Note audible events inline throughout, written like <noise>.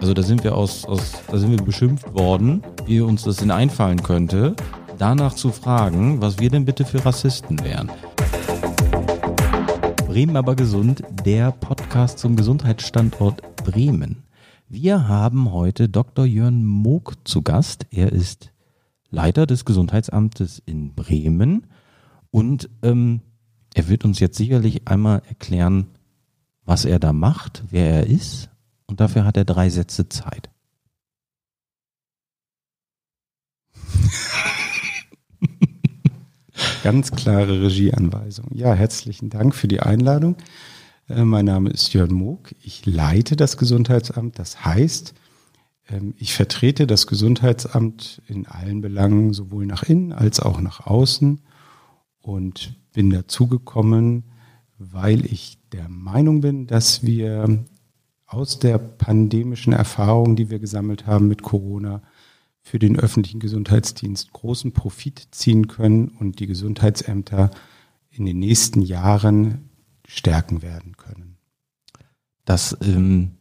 Also da sind wir aus, aus da sind wir beschimpft worden, wie uns das denn einfallen könnte, danach zu fragen, was wir denn bitte für Rassisten wären. Bremen aber gesund, der Podcast zum Gesundheitsstandort Bremen. Wir haben heute Dr. Jörn Moog zu Gast. Er ist Leiter des Gesundheitsamtes in Bremen und ähm, er wird uns jetzt sicherlich einmal erklären, was er da macht, wer er ist und dafür hat er drei Sätze Zeit. <laughs> Ganz klare Regieanweisung. Ja, herzlichen Dank für die Einladung. Äh, mein Name ist Jörn Moog. Ich leite das Gesundheitsamt. Das heißt, ähm, ich vertrete das Gesundheitsamt in allen Belangen, sowohl nach innen als auch nach außen und bin dazugekommen, weil ich der Meinung bin, dass wir aus der pandemischen Erfahrung, die wir gesammelt haben mit Corona, für den öffentlichen Gesundheitsdienst großen Profit ziehen können und die Gesundheitsämter in den nächsten Jahren stärken werden können. Das ähm,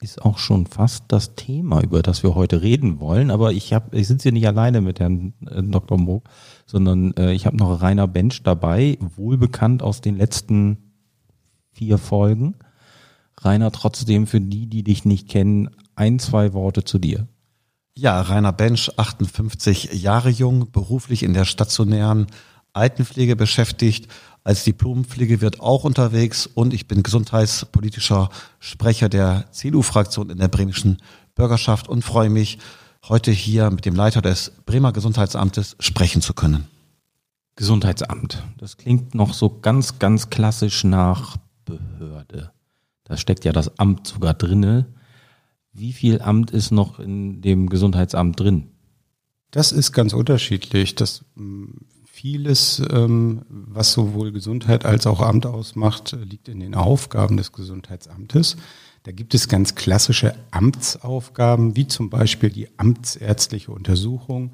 ist auch schon fast das Thema, über das wir heute reden wollen. Aber ich habe, ich sitze hier nicht alleine mit Herrn äh, Dr. Moog, sondern äh, ich habe noch Rainer Bench dabei, wohlbekannt aus den letzten vier Folgen. Rainer, trotzdem für die, die dich nicht kennen, ein, zwei Worte zu dir. Ja, Rainer Bench, 58 Jahre jung, beruflich in der stationären Altenpflege beschäftigt, als Diplompflegewirt auch unterwegs und ich bin gesundheitspolitischer Sprecher der CDU-Fraktion in der bremischen Bürgerschaft und freue mich, heute hier mit dem Leiter des Bremer Gesundheitsamtes sprechen zu können. Gesundheitsamt, das klingt noch so ganz, ganz klassisch nach Behörde. Da steckt ja das Amt sogar drinne. Wie viel Amt ist noch in dem Gesundheitsamt drin? Das ist ganz unterschiedlich. Das vieles, ähm, was sowohl Gesundheit als auch Amt ausmacht, liegt in den Aufgaben des Gesundheitsamtes. Da gibt es ganz klassische Amtsaufgaben, wie zum Beispiel die amtsärztliche Untersuchung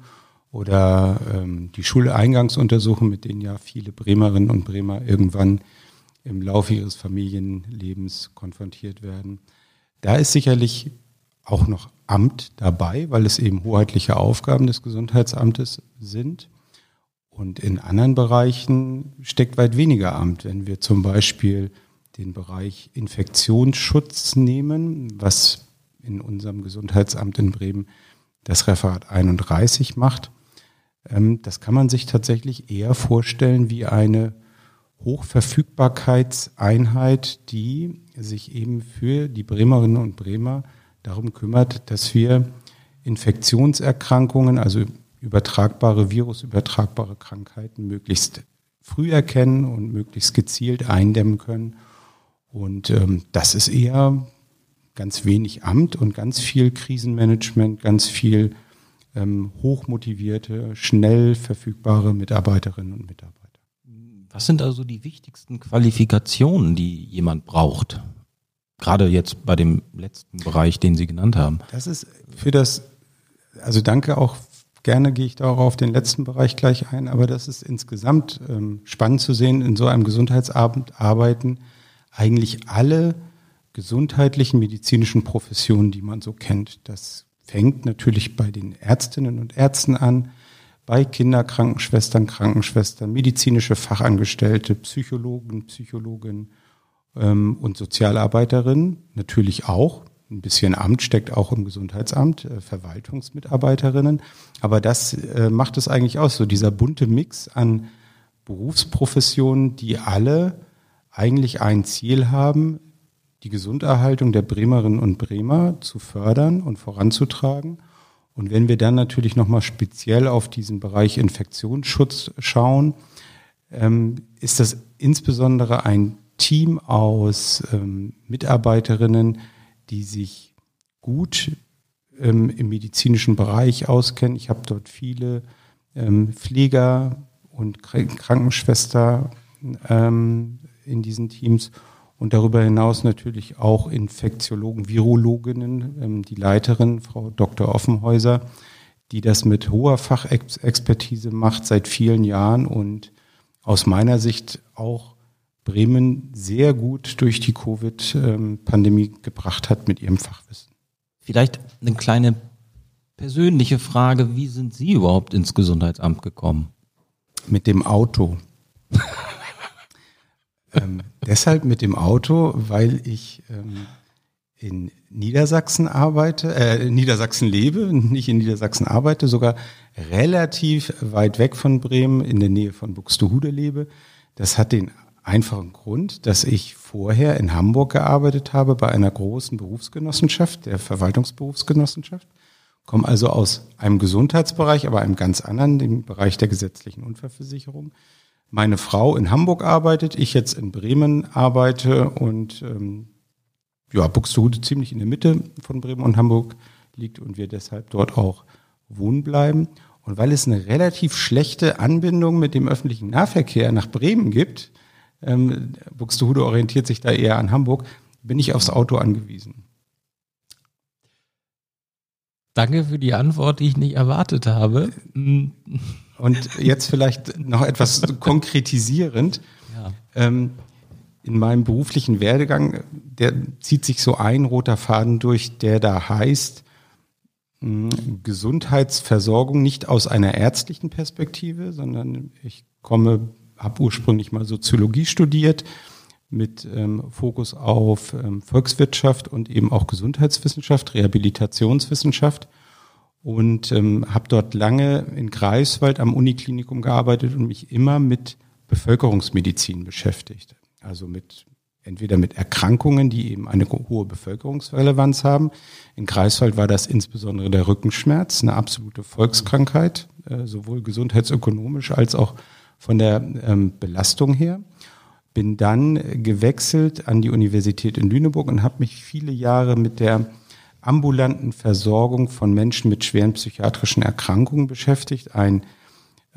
oder ähm, die Schuleingangsuntersuchung, mit denen ja viele Bremerinnen und Bremer irgendwann im Laufe ihres Familienlebens konfrontiert werden. Da ist sicherlich auch noch Amt dabei, weil es eben hoheitliche Aufgaben des Gesundheitsamtes sind. Und in anderen Bereichen steckt weit weniger Amt. Wenn wir zum Beispiel den Bereich Infektionsschutz nehmen, was in unserem Gesundheitsamt in Bremen das Referat 31 macht, ähm, das kann man sich tatsächlich eher vorstellen wie eine Hochverfügbarkeitseinheit, die sich eben für die Bremerinnen und Bremer darum kümmert, dass wir Infektionserkrankungen, also übertragbare, virusübertragbare Krankheiten möglichst früh erkennen und möglichst gezielt eindämmen können. Und ähm, das ist eher ganz wenig Amt und ganz viel Krisenmanagement, ganz viel ähm, hochmotivierte, schnell verfügbare Mitarbeiterinnen und Mitarbeiter. Was sind also die wichtigsten Qualifikationen, die jemand braucht? Gerade jetzt bei dem letzten Bereich, den Sie genannt haben. Das ist für das, also danke auch Gerne gehe ich darauf auf den letzten Bereich gleich ein, aber das ist insgesamt ähm, spannend zu sehen, in so einem Gesundheitsabend arbeiten eigentlich alle gesundheitlichen medizinischen Professionen, die man so kennt. Das fängt natürlich bei den Ärztinnen und Ärzten an, bei Kinderkrankenschwestern, Krankenschwestern, medizinische Fachangestellte, Psychologen, Psychologinnen ähm, und Sozialarbeiterinnen natürlich auch ein bisschen Amt steckt auch im Gesundheitsamt, äh, Verwaltungsmitarbeiterinnen. Aber das äh, macht es eigentlich aus, so dieser bunte Mix an Berufsprofessionen, die alle eigentlich ein Ziel haben, die Gesunderhaltung der Bremerinnen und Bremer zu fördern und voranzutragen. Und wenn wir dann natürlich nochmal speziell auf diesen Bereich Infektionsschutz schauen, ähm, ist das insbesondere ein Team aus ähm, Mitarbeiterinnen, die sich gut ähm, im medizinischen Bereich auskennen. Ich habe dort viele Pfleger und Krankenschwester in diesen Teams und darüber hinaus natürlich auch Infektiologen, Virologinnen, ähm, die Leiterin, Frau Dr. Offenhäuser, die das mit hoher Fachexpertise macht seit vielen Jahren und aus meiner Sicht auch Bremen sehr gut durch die Covid-Pandemie gebracht hat mit ihrem Fachwissen. Vielleicht eine kleine persönliche Frage, wie sind Sie überhaupt ins Gesundheitsamt gekommen? Mit dem Auto. <laughs> ähm, deshalb mit dem Auto, weil ich ähm, in Niedersachsen arbeite, äh, in Niedersachsen lebe, nicht in Niedersachsen arbeite, sogar relativ weit weg von Bremen, in der Nähe von Buxtehude lebe. Das hat den einfachen Grund, dass ich vorher in Hamburg gearbeitet habe bei einer großen Berufsgenossenschaft, der Verwaltungsberufsgenossenschaft. Komme also aus einem Gesundheitsbereich, aber einem ganz anderen, dem Bereich der gesetzlichen Unfallversicherung. Meine Frau in Hamburg arbeitet, ich jetzt in Bremen arbeite und ähm, ja, Buxtehude ziemlich in der Mitte von Bremen und Hamburg liegt und wir deshalb dort auch wohnen bleiben. Und weil es eine relativ schlechte Anbindung mit dem öffentlichen Nahverkehr nach Bremen gibt, ähm, Buxtehude orientiert sich da eher an Hamburg, bin ich aufs Auto angewiesen. Danke für die Antwort, die ich nicht erwartet habe. <laughs> Und jetzt vielleicht noch etwas <laughs> konkretisierend. Ja. Ähm, in meinem beruflichen Werdegang, der zieht sich so ein roter Faden durch, der da heißt, Gesundheitsversorgung nicht aus einer ärztlichen Perspektive, sondern ich komme, habe ursprünglich mal Soziologie studiert mit ähm, Fokus auf ähm, Volkswirtschaft und eben auch Gesundheitswissenschaft, Rehabilitationswissenschaft und ähm, habe dort lange in Greifswald am Uniklinikum gearbeitet und mich immer mit Bevölkerungsmedizin beschäftigt also mit entweder mit Erkrankungen, die eben eine hohe Bevölkerungsrelevanz haben. In Greifswald war das insbesondere der Rückenschmerz, eine absolute Volkskrankheit, äh, sowohl gesundheitsökonomisch als auch von der ähm, Belastung her. Bin dann gewechselt an die Universität in Lüneburg und habe mich viele Jahre mit der ambulanten Versorgung von Menschen mit schweren psychiatrischen Erkrankungen beschäftigt. Ein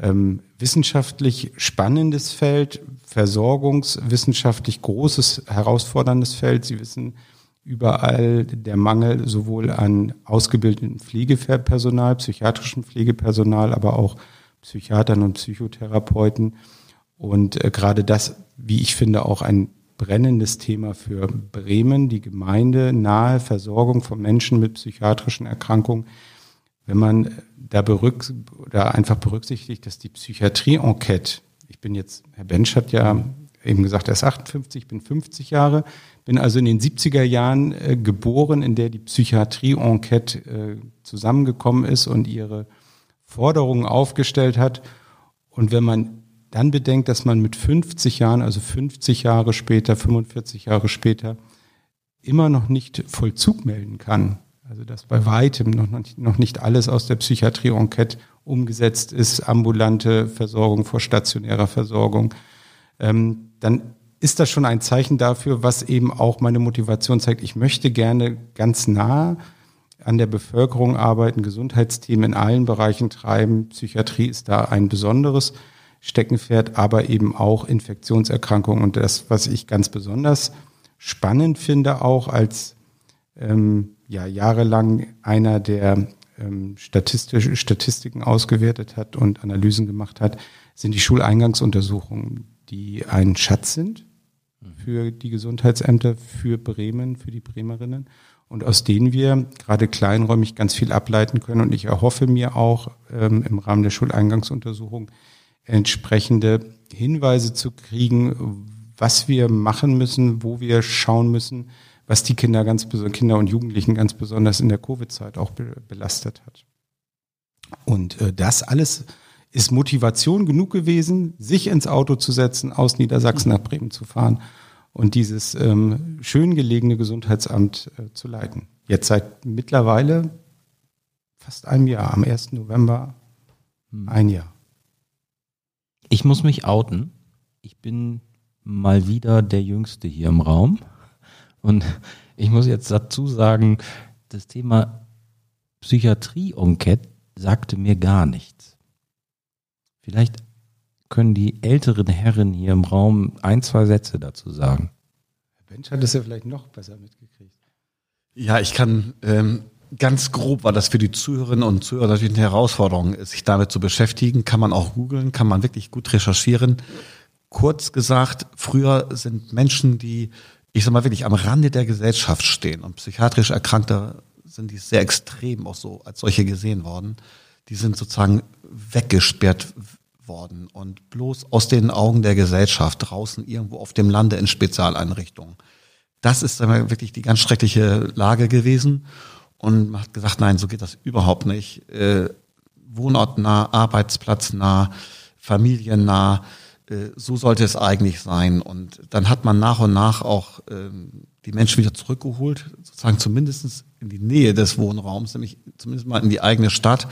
ähm, wissenschaftlich spannendes Feld, versorgungswissenschaftlich großes, herausforderndes Feld. Sie wissen überall der Mangel sowohl an ausgebildetem Pflegepersonal, psychiatrischem Pflegepersonal, aber auch Psychiatern und Psychotherapeuten. Und äh, gerade das, wie ich finde, auch ein brennendes Thema für Bremen, die Gemeinde nahe Versorgung von Menschen mit psychiatrischen Erkrankungen. Wenn man da berück, oder einfach berücksichtigt, dass die Psychiatrie-Enquete, ich bin jetzt, Herr Bensch hat ja eben gesagt, er ist 58, ich bin 50 Jahre, bin also in den 70er Jahren äh, geboren, in der die Psychiatrie-Enquete äh, zusammengekommen ist und ihre Forderungen aufgestellt hat. Und wenn man dann bedenkt, dass man mit 50 Jahren, also 50 Jahre später, 45 Jahre später, immer noch nicht Vollzug melden kann, also dass bei weitem noch, noch nicht alles aus der Psychiatrie-Enquete umgesetzt ist, ambulante Versorgung vor stationärer Versorgung, ähm, dann ist das schon ein Zeichen dafür, was eben auch meine Motivation zeigt. Ich möchte gerne ganz nah an der Bevölkerung arbeiten, Gesundheitsthemen in allen Bereichen treiben. Psychiatrie ist da ein besonderes Steckenpferd, aber eben auch Infektionserkrankungen. Und das, was ich ganz besonders spannend finde, auch als ähm, ja jahrelang einer, der ähm, statistische Statistiken ausgewertet hat und Analysen gemacht hat, sind die Schuleingangsuntersuchungen, die ein Schatz sind für die Gesundheitsämter, für Bremen, für die Bremerinnen und aus denen wir gerade kleinräumig ganz viel ableiten können. Und ich erhoffe mir auch ähm, im Rahmen der Schuleingangsuntersuchung entsprechende Hinweise zu kriegen, was wir machen müssen, wo wir schauen müssen, was die Kinder ganz Kinder und Jugendlichen ganz besonders in der Covid-Zeit auch be belastet hat. Und äh, das alles ist Motivation genug gewesen, sich ins Auto zu setzen, aus Niedersachsen nach Bremen zu fahren und dieses ähm, schön gelegene Gesundheitsamt äh, zu leiten. Jetzt seit mittlerweile fast einem Jahr, am 1. November ein Jahr. Ich muss mich outen. Ich bin mal wieder der Jüngste hier im Raum. Und <laughs> ich muss jetzt dazu sagen, das Thema Psychiatrie-Enquete sagte mir gar nichts. Vielleicht können die älteren Herren hier im Raum ein, zwei Sätze dazu sagen. Herr Bench hat es ja vielleicht noch besser mitgekriegt. Ja, ich kann ähm, ganz grob, weil das für die Zuhörerinnen und Zuhörer natürlich eine Herausforderung sich damit zu beschäftigen, kann man auch googeln, kann man wirklich gut recherchieren. Kurz gesagt, früher sind Menschen, die ich sag mal wirklich am Rande der Gesellschaft stehen und psychiatrisch Erkrankte sind die sehr extrem auch so als solche gesehen worden. Die sind sozusagen weggesperrt worden und bloß aus den Augen der Gesellschaft draußen irgendwo auf dem Lande in Spezialeinrichtungen. Das ist wirklich die ganz schreckliche Lage gewesen. Und man hat gesagt, nein, so geht das überhaupt nicht. Äh, wohnortnah, arbeitsplatznah, familiennah, äh, so sollte es eigentlich sein. Und dann hat man nach und nach auch ähm, die Menschen wieder zurückgeholt, sozusagen zumindest in die Nähe des Wohnraums, nämlich zumindest mal in die eigene Stadt.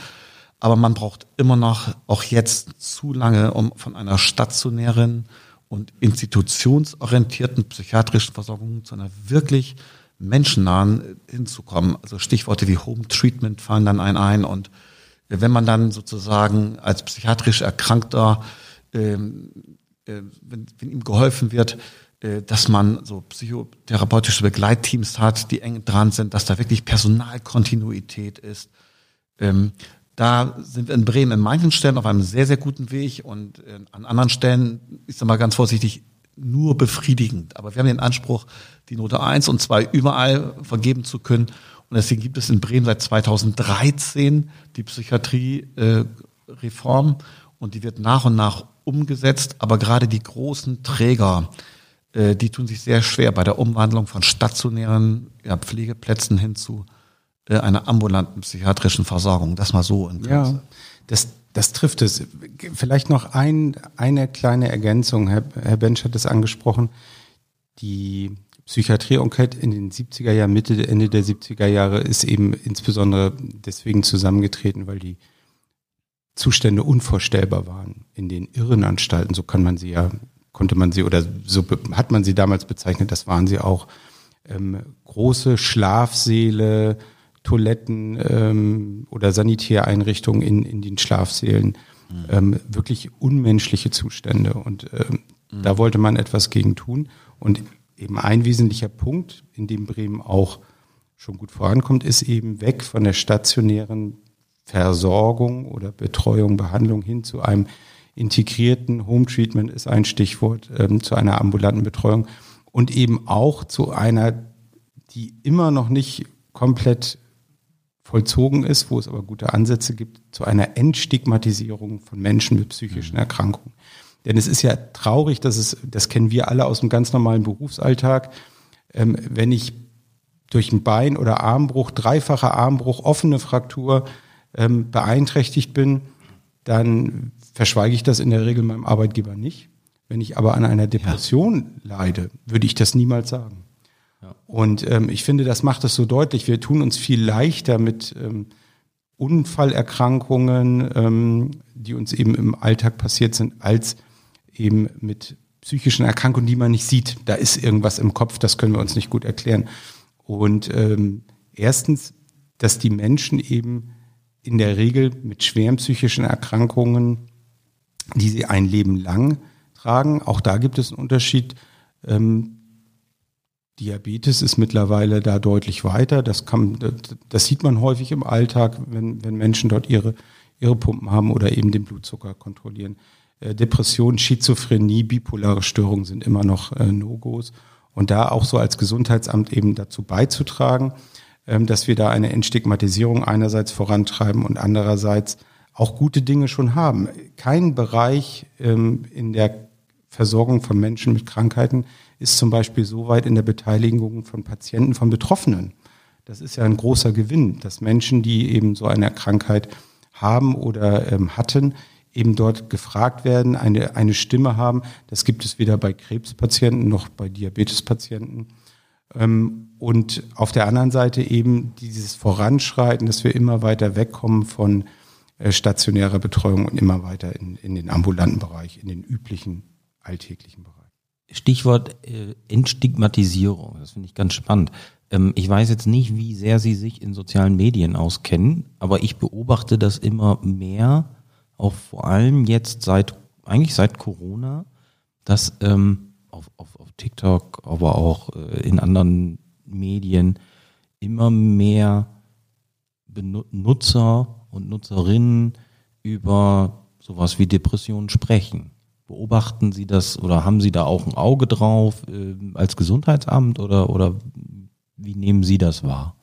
Aber man braucht immer noch, auch jetzt zu lange, um von einer stationären und institutionsorientierten psychiatrischen Versorgung zu einer wirklich menschennahen hinzukommen. Also Stichworte wie Home Treatment fallen dann ein ein und wenn man dann sozusagen als psychiatrisch Erkrankter, ähm, äh, wenn, wenn ihm geholfen wird, äh, dass man so psychotherapeutische Begleitteams hat, die eng dran sind, dass da wirklich Personalkontinuität ist. Ähm, da sind wir in Bremen in manchen Stellen auf einem sehr, sehr guten Weg und äh, an anderen Stellen, ich sage mal ganz vorsichtig, nur befriedigend. Aber wir haben den Anspruch, die Note eins und zwei überall vergeben zu können. Und deswegen gibt es in Bremen seit 2013 die Psychiatrie-Reform und die wird nach und nach umgesetzt. Aber gerade die großen Träger, äh, die tun sich sehr schwer bei der Umwandlung von stationären ja, Pflegeplätzen hin zu äh, einer ambulanten psychiatrischen Versorgung. Das mal so in Kürze. Ja, das, das trifft es. Vielleicht noch ein, eine kleine Ergänzung. Herr, Herr Bench hat es angesprochen. Die Psychiatrie-Enquete in den 70er Jahren, Mitte, Ende der 70er Jahre ist eben insbesondere deswegen zusammengetreten, weil die Zustände unvorstellbar waren in den Irrenanstalten. So kann man sie ja, konnte man sie oder so hat man sie damals bezeichnet, das waren sie auch. Ähm, große Schlafsäle, Toiletten ähm, oder Sanitäreinrichtungen in, in den Schlafsälen. Mhm. Ähm, wirklich unmenschliche Zustände. Und ähm, mhm. da wollte man etwas gegen tun. Und eben ein wesentlicher Punkt, in dem Bremen auch schon gut vorankommt, ist eben weg von der stationären Versorgung oder Betreuung, Behandlung hin zu einem integrierten Home Treatment ist ein Stichwort, ähm, zu einer ambulanten Betreuung und eben auch zu einer, die immer noch nicht komplett vollzogen ist, wo es aber gute Ansätze gibt, zu einer Entstigmatisierung von Menschen mit psychischen mhm. Erkrankungen. Denn es ist ja traurig, dass es, das kennen wir alle aus dem ganz normalen Berufsalltag, ähm, wenn ich durch ein Bein oder Armbruch, dreifacher Armbruch, offene Fraktur ähm, beeinträchtigt bin, dann verschweige ich das in der Regel meinem Arbeitgeber nicht. Wenn ich aber an einer Depression ja. leide, würde ich das niemals sagen. Und ähm, ich finde, das macht es so deutlich. Wir tun uns viel leichter mit ähm, Unfallerkrankungen, ähm, die uns eben im Alltag passiert sind, als eben mit psychischen Erkrankungen, die man nicht sieht. Da ist irgendwas im Kopf, das können wir uns nicht gut erklären. Und ähm, erstens, dass die Menschen eben in der Regel mit schweren psychischen Erkrankungen, die sie ein Leben lang tragen, auch da gibt es einen Unterschied. Ähm, Diabetes ist mittlerweile da deutlich weiter. Das, kann, das sieht man häufig im Alltag, wenn, wenn Menschen dort ihre, ihre Pumpen haben oder eben den Blutzucker kontrollieren. Äh, Depression, Schizophrenie, bipolare Störungen sind immer noch äh, No-Gos. Und da auch so als Gesundheitsamt eben dazu beizutragen, ähm, dass wir da eine Entstigmatisierung einerseits vorantreiben und andererseits auch gute Dinge schon haben. Kein Bereich ähm, in der Versorgung von Menschen mit Krankheiten ist zum Beispiel so weit in der Beteiligung von Patienten, von Betroffenen. Das ist ja ein großer Gewinn, dass Menschen, die eben so eine Krankheit haben oder ähm, hatten, eben dort gefragt werden, eine, eine Stimme haben. Das gibt es weder bei Krebspatienten noch bei Diabetespatienten. Ähm, und auf der anderen Seite eben dieses Voranschreiten, dass wir immer weiter wegkommen von äh, stationärer Betreuung und immer weiter in, in den ambulanten Bereich, in den üblichen alltäglichen Bereich. Stichwort äh, Entstigmatisierung, das finde ich ganz spannend. Ähm, ich weiß jetzt nicht, wie sehr Sie sich in sozialen Medien auskennen, aber ich beobachte das immer mehr, auch vor allem jetzt seit, eigentlich seit Corona, dass ähm, auf, auf, auf TikTok, aber auch äh, in anderen Medien immer mehr Benutzer und Nutzerinnen über sowas wie Depressionen sprechen. Beobachten Sie das oder haben Sie da auch ein Auge drauf äh, als Gesundheitsamt oder, oder wie nehmen Sie das wahr?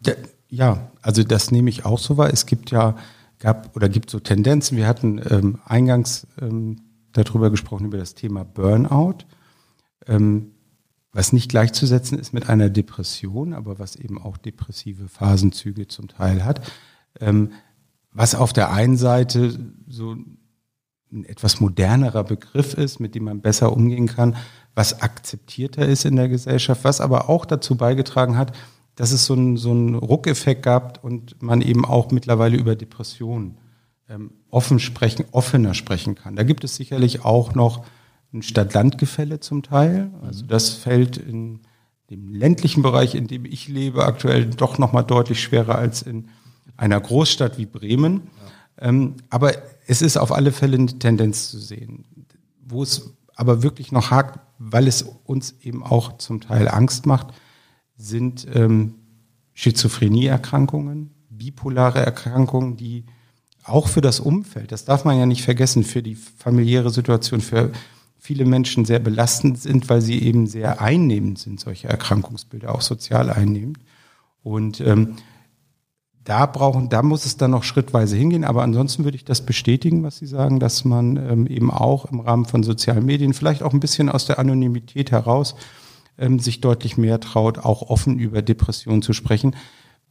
Ja, also das nehme ich auch so wahr. Es gibt ja, gab oder gibt so Tendenzen. Wir hatten ähm, eingangs ähm, darüber gesprochen, über das Thema Burnout, ähm, was nicht gleichzusetzen ist mit einer Depression, aber was eben auch depressive Phasenzüge zum Teil hat. Ähm, was auf der einen Seite so ein etwas modernerer Begriff ist, mit dem man besser umgehen kann, was akzeptierter ist in der Gesellschaft, was aber auch dazu beigetragen hat, dass es so einen, so Ruckeffekt gab und man eben auch mittlerweile über Depressionen ähm, offen sprechen, offener sprechen kann. Da gibt es sicherlich auch noch ein Stadt-Land-Gefälle zum Teil. Also das fällt in dem ländlichen Bereich, in dem ich lebe, aktuell doch nochmal deutlich schwerer als in einer Großstadt wie Bremen. Ja. Ähm, aber es ist auf alle Fälle eine Tendenz zu sehen. Wo es aber wirklich noch hakt, weil es uns eben auch zum Teil Angst macht, sind ähm, Schizophrenieerkrankungen, bipolare Erkrankungen, die auch für das Umfeld, das darf man ja nicht vergessen, für die familiäre Situation, für viele Menschen sehr belastend sind, weil sie eben sehr einnehmend sind, solche Erkrankungsbilder, auch sozial einnehmend. Und ähm, da brauchen, da muss es dann noch schrittweise hingehen. Aber ansonsten würde ich das bestätigen, was Sie sagen, dass man ähm, eben auch im Rahmen von sozialen Medien, vielleicht auch ein bisschen aus der Anonymität heraus, ähm, sich deutlich mehr traut, auch offen über Depressionen zu sprechen.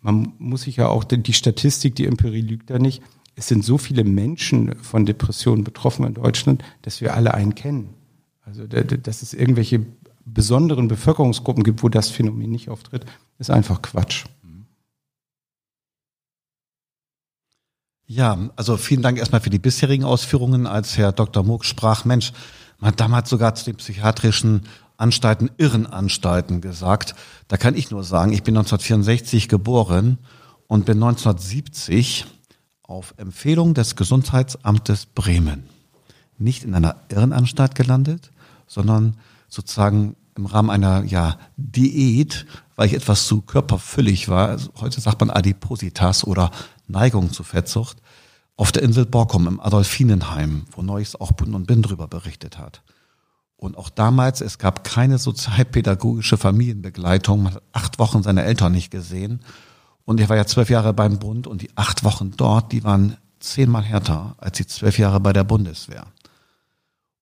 Man muss sich ja auch, die Statistik, die Empirie lügt da nicht. Es sind so viele Menschen von Depressionen betroffen in Deutschland, dass wir alle einen kennen. Also, dass es irgendwelche besonderen Bevölkerungsgruppen gibt, wo das Phänomen nicht auftritt, ist einfach Quatsch. Ja, also vielen Dank erstmal für die bisherigen Ausführungen. Als Herr Dr. Moog sprach, Mensch, man hat damals sogar zu den psychiatrischen Anstalten Irrenanstalten gesagt. Da kann ich nur sagen, ich bin 1964 geboren und bin 1970 auf Empfehlung des Gesundheitsamtes Bremen nicht in einer Irrenanstalt gelandet, sondern sozusagen im Rahmen einer ja, Diät, weil ich etwas zu körperfüllig war. Also heute sagt man Adipositas oder Neigung zu Fettsucht auf der Insel Borkum im Adolfinenheim, wo Neues auch Bund und Bin drüber berichtet hat. Und auch damals, es gab keine sozialpädagogische Familienbegleitung. Man hat acht Wochen seine Eltern nicht gesehen. Und er war ja zwölf Jahre beim Bund und die acht Wochen dort, die waren zehnmal härter als die zwölf Jahre bei der Bundeswehr.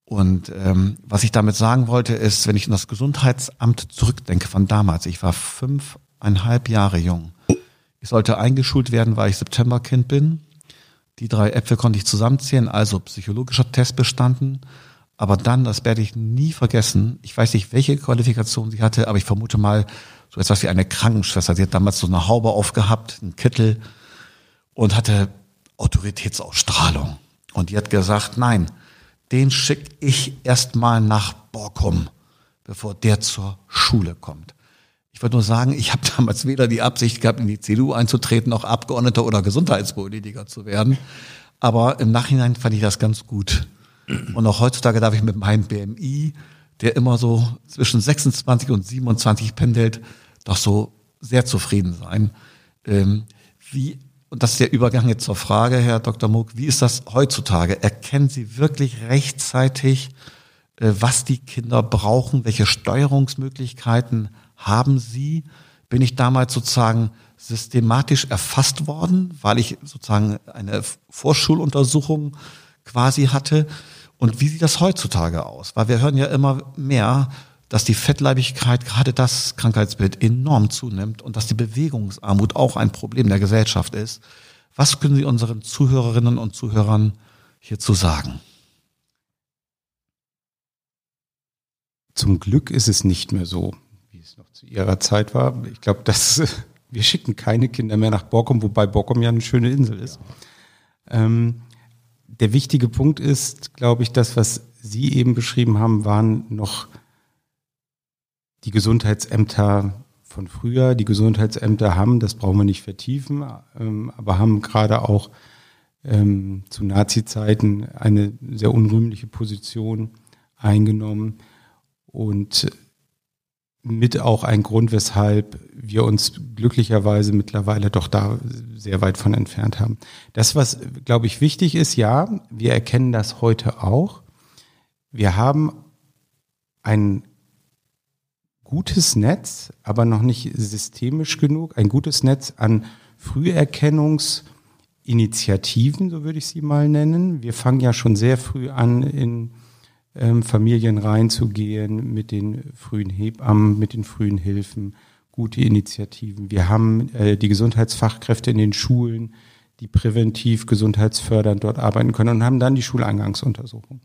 Und ähm, was ich damit sagen wollte, ist, wenn ich in das Gesundheitsamt zurückdenke von damals, ich war fünfeinhalb Jahre jung. Ich sollte eingeschult werden, weil ich Septemberkind bin. Die drei Äpfel konnte ich zusammenzählen, also psychologischer Test bestanden. Aber dann, das werde ich nie vergessen, ich weiß nicht, welche Qualifikation sie hatte, aber ich vermute mal so etwas wie eine Krankenschwester. Sie hat damals so eine Haube aufgehabt, einen Kittel und hatte Autoritätsausstrahlung. Und die hat gesagt, nein, den schicke ich erstmal nach Borkum, bevor der zur Schule kommt. Ich wollte nur sagen, ich habe damals weder die Absicht gehabt, in die CDU einzutreten, noch Abgeordneter oder Gesundheitspolitiker zu werden. Aber im Nachhinein fand ich das ganz gut. Und auch heutzutage darf ich mit meinem BMI, der immer so zwischen 26 und 27 pendelt, doch so sehr zufrieden sein. Ähm, wie, und das ist der Übergang jetzt zur Frage, Herr Dr. Muck, wie ist das heutzutage? Erkennen Sie wirklich rechtzeitig, äh, was die Kinder brauchen, welche Steuerungsmöglichkeiten haben Sie, bin ich damals sozusagen systematisch erfasst worden, weil ich sozusagen eine Vorschuluntersuchung quasi hatte. Und wie sieht das heutzutage aus? Weil wir hören ja immer mehr, dass die Fettleibigkeit, gerade das Krankheitsbild, enorm zunimmt und dass die Bewegungsarmut auch ein Problem der Gesellschaft ist. Was können Sie unseren Zuhörerinnen und Zuhörern hierzu sagen? Zum Glück ist es nicht mehr so noch zu ihrer Zeit war. Ich glaube, dass <laughs> wir schicken keine Kinder mehr nach Borkum, wobei Borkum ja eine schöne Insel ist. Ja. Ähm, der wichtige Punkt ist, glaube ich, das, was Sie eben beschrieben haben, waren noch die Gesundheitsämter von früher. Die Gesundheitsämter haben, das brauchen wir nicht vertiefen, ähm, aber haben gerade auch ähm, zu Nazi-Zeiten eine sehr unrühmliche Position eingenommen. Und mit auch ein Grund, weshalb wir uns glücklicherweise mittlerweile doch da sehr weit von entfernt haben. Das, was, glaube ich, wichtig ist, ja, wir erkennen das heute auch. Wir haben ein gutes Netz, aber noch nicht systemisch genug, ein gutes Netz an Früherkennungsinitiativen, so würde ich sie mal nennen. Wir fangen ja schon sehr früh an, in ähm, Familien reinzugehen mit den frühen Hebammen, mit den frühen Hilfen, gute Initiativen. Wir haben äh, die Gesundheitsfachkräfte in den Schulen, die präventiv gesundheitsfördernd dort arbeiten können und haben dann die Schuleingangsuntersuchung.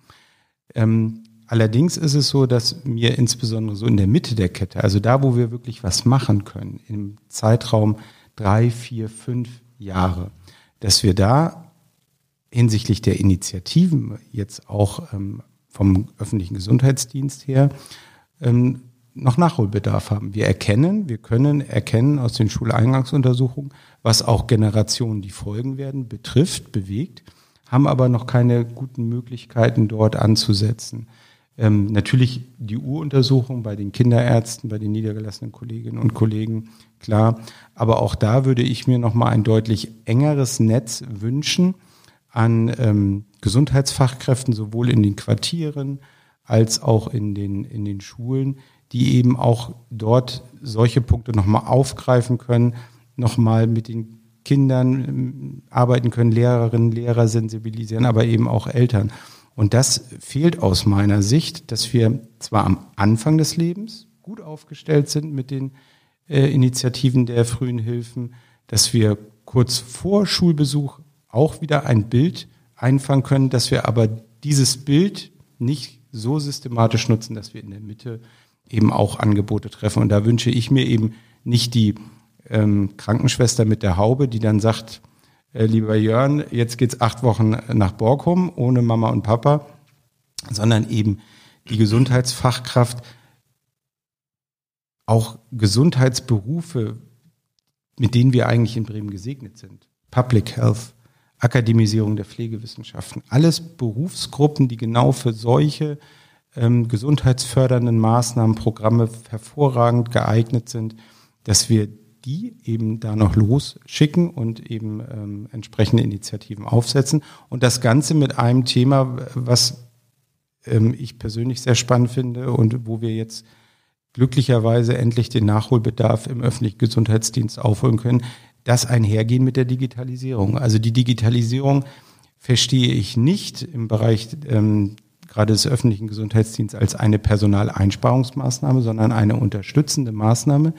Ähm, allerdings ist es so, dass mir insbesondere so in der Mitte der Kette, also da, wo wir wirklich was machen können, im Zeitraum drei, vier, fünf Jahre, dass wir da hinsichtlich der Initiativen jetzt auch ähm, vom öffentlichen Gesundheitsdienst her ähm, noch Nachholbedarf haben. Wir erkennen, wir können erkennen aus den Schuleingangsuntersuchungen, was auch Generationen, die folgen werden, betrifft, bewegt, haben aber noch keine guten Möglichkeiten dort anzusetzen. Ähm, natürlich die Uruntersuchung bei den Kinderärzten, bei den niedergelassenen Kolleginnen und Kollegen, klar. Aber auch da würde ich mir noch mal ein deutlich engeres Netz wünschen, an ähm, Gesundheitsfachkräften, sowohl in den Quartieren als auch in den, in den Schulen, die eben auch dort solche Punkte nochmal aufgreifen können, nochmal mit den Kindern ähm, arbeiten können, Lehrerinnen, Lehrer sensibilisieren, aber eben auch Eltern. Und das fehlt aus meiner Sicht, dass wir zwar am Anfang des Lebens gut aufgestellt sind mit den äh, Initiativen der frühen Hilfen, dass wir kurz vor Schulbesuch auch wieder ein Bild einfangen können, dass wir aber dieses Bild nicht so systematisch nutzen, dass wir in der Mitte eben auch Angebote treffen. Und da wünsche ich mir eben nicht die ähm, Krankenschwester mit der Haube, die dann sagt, äh, lieber Jörn, jetzt geht's acht Wochen nach Borkum ohne Mama und Papa, sondern eben die Gesundheitsfachkraft, auch Gesundheitsberufe, mit denen wir eigentlich in Bremen gesegnet sind. Public Health, Akademisierung der Pflegewissenschaften. Alles Berufsgruppen, die genau für solche ähm, gesundheitsfördernden Maßnahmen, Programme hervorragend geeignet sind, dass wir die eben da noch losschicken und eben ähm, entsprechende Initiativen aufsetzen. Und das Ganze mit einem Thema, was ähm, ich persönlich sehr spannend finde und wo wir jetzt glücklicherweise endlich den Nachholbedarf im öffentlichen Gesundheitsdienst aufholen können, das einhergehen mit der Digitalisierung. Also die Digitalisierung verstehe ich nicht im Bereich ähm, gerade des öffentlichen Gesundheitsdienstes als eine Personaleinsparungsmaßnahme, sondern eine unterstützende Maßnahme,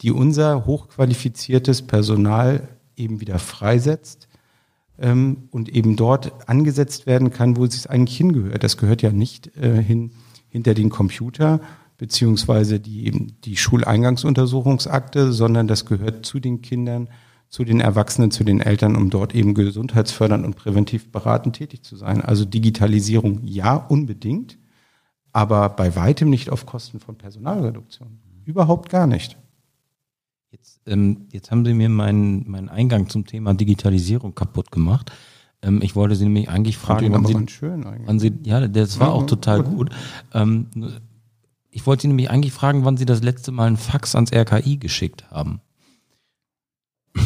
die unser hochqualifiziertes Personal eben wieder freisetzt ähm, und eben dort angesetzt werden kann, wo es eigentlich hingehört. Das gehört ja nicht äh, hin hinter den Computer beziehungsweise die, die Schuleingangsuntersuchungsakte, sondern das gehört zu den Kindern, zu den Erwachsenen, zu den Eltern, um dort eben gesundheitsfördernd und präventiv beratend tätig zu sein. Also Digitalisierung ja, unbedingt, aber bei weitem nicht auf Kosten von Personalreduktion. Überhaupt gar nicht. Jetzt, ähm, jetzt haben Sie mir meinen, meinen Eingang zum Thema Digitalisierung kaputt gemacht. Ähm, ich wollte Sie nämlich eigentlich fragen, wann Sie, schön eigentlich. Sie, ja, das war auch total gut. gut. Ähm, ich wollte Sie nämlich eigentlich fragen, wann Sie das letzte Mal einen Fax ans RKI geschickt haben. <laughs>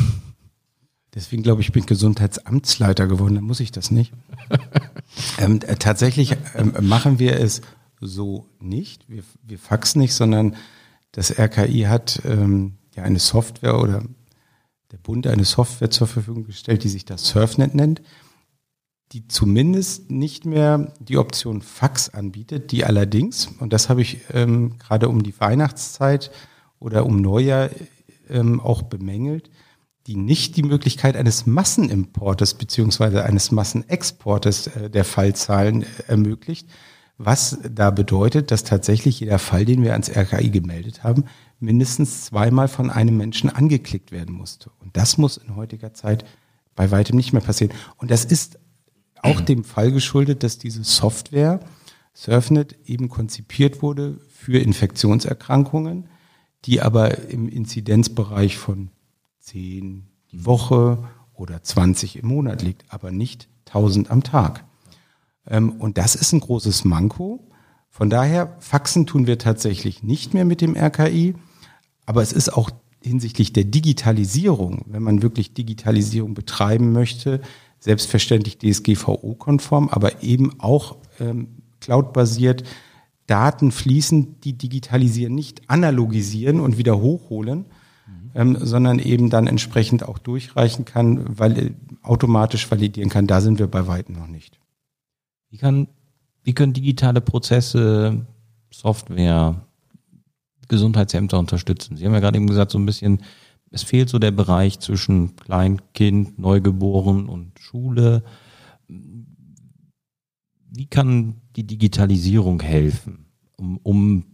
Deswegen glaube ich, ich bin Gesundheitsamtsleiter geworden, dann muss ich das nicht. <laughs> ähm, äh, tatsächlich ähm, machen wir es so nicht. Wir, wir faxen nicht, sondern das RKI hat ähm, ja eine Software oder der Bund eine Software zur Verfügung gestellt, die sich das Surfnet nennt die zumindest nicht mehr die Option Fax anbietet, die allerdings, und das habe ich ähm, gerade um die Weihnachtszeit oder um Neujahr ähm, auch bemängelt, die nicht die Möglichkeit eines Massenimportes beziehungsweise eines Massenexportes äh, der Fallzahlen äh, ermöglicht, was da bedeutet, dass tatsächlich jeder Fall, den wir ans RKI gemeldet haben, mindestens zweimal von einem Menschen angeklickt werden musste. Und das muss in heutiger Zeit bei weitem nicht mehr passieren. Und das ist auch dem Fall geschuldet, dass diese Software Surfnet eben konzipiert wurde für Infektionserkrankungen, die aber im Inzidenzbereich von 10 die Woche oder 20 im Monat liegt, aber nicht 1000 am Tag. Ähm, und das ist ein großes Manko. Von daher, Faxen tun wir tatsächlich nicht mehr mit dem RKI, aber es ist auch hinsichtlich der Digitalisierung, wenn man wirklich Digitalisierung betreiben möchte, selbstverständlich DSGVO-konform, aber eben auch ähm, cloud-basiert Daten fließen, die digitalisieren, nicht analogisieren und wieder hochholen, mhm. ähm, sondern eben dann entsprechend auch durchreichen kann, weil äh, automatisch validieren kann. Da sind wir bei weitem noch nicht. Wie kann, wie können digitale Prozesse, Software, Gesundheitsämter unterstützen? Sie haben ja gerade eben gesagt, so ein bisschen, es fehlt so der Bereich zwischen Kleinkind, Neugeboren und Schule. Wie kann die Digitalisierung helfen, um, um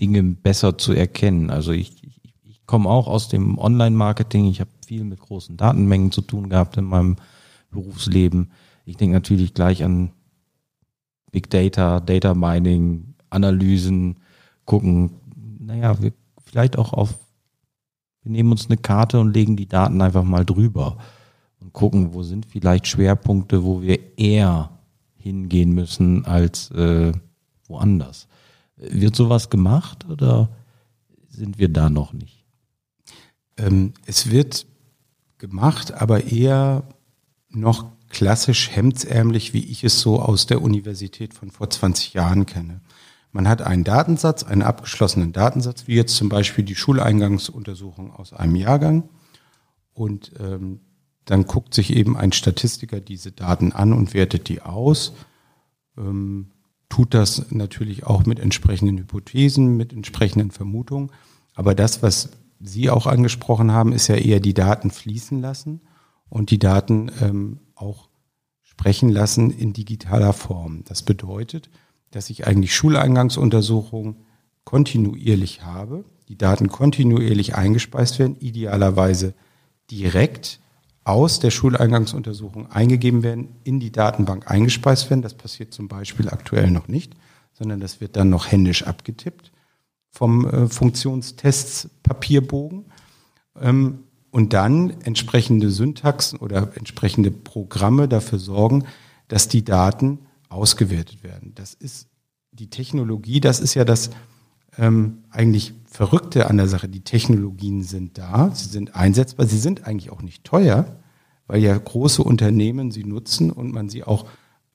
Dinge besser zu erkennen? Also ich, ich, ich komme auch aus dem Online-Marketing. Ich habe viel mit großen Datenmengen zu tun gehabt in meinem Berufsleben. Ich denke natürlich gleich an Big Data, Data Mining, Analysen, gucken, naja, wir vielleicht auch auf, wir nehmen uns eine Karte und legen die Daten einfach mal drüber und gucken, wo sind vielleicht Schwerpunkte, wo wir eher hingehen müssen als äh, woanders. Wird sowas gemacht oder sind wir da noch nicht? Ähm, es wird gemacht, aber eher noch klassisch hemdsärmlich, wie ich es so aus der Universität von vor 20 Jahren kenne. Man hat einen Datensatz, einen abgeschlossenen Datensatz, wie jetzt zum Beispiel die Schuleingangsuntersuchung aus einem Jahrgang. Und ähm, dann guckt sich eben ein Statistiker diese Daten an und wertet die aus. Ähm, tut das natürlich auch mit entsprechenden Hypothesen, mit entsprechenden Vermutungen. Aber das, was Sie auch angesprochen haben, ist ja eher die Daten fließen lassen und die Daten ähm, auch sprechen lassen in digitaler Form. Das bedeutet, dass ich eigentlich Schuleingangsuntersuchungen kontinuierlich habe, die Daten kontinuierlich eingespeist werden, idealerweise direkt aus der Schuleingangsuntersuchung eingegeben werden, in die Datenbank eingespeist werden. Das passiert zum Beispiel aktuell noch nicht, sondern das wird dann noch händisch abgetippt vom äh, Funktionstests Papierbogen. Ähm, und dann entsprechende Syntaxen oder entsprechende Programme dafür sorgen, dass die Daten ausgewertet werden. Das ist die Technologie, das ist ja das ähm, eigentlich Verrückte an der Sache. Die Technologien sind da, sie sind einsetzbar, sie sind eigentlich auch nicht teuer, weil ja große Unternehmen sie nutzen und man sie auch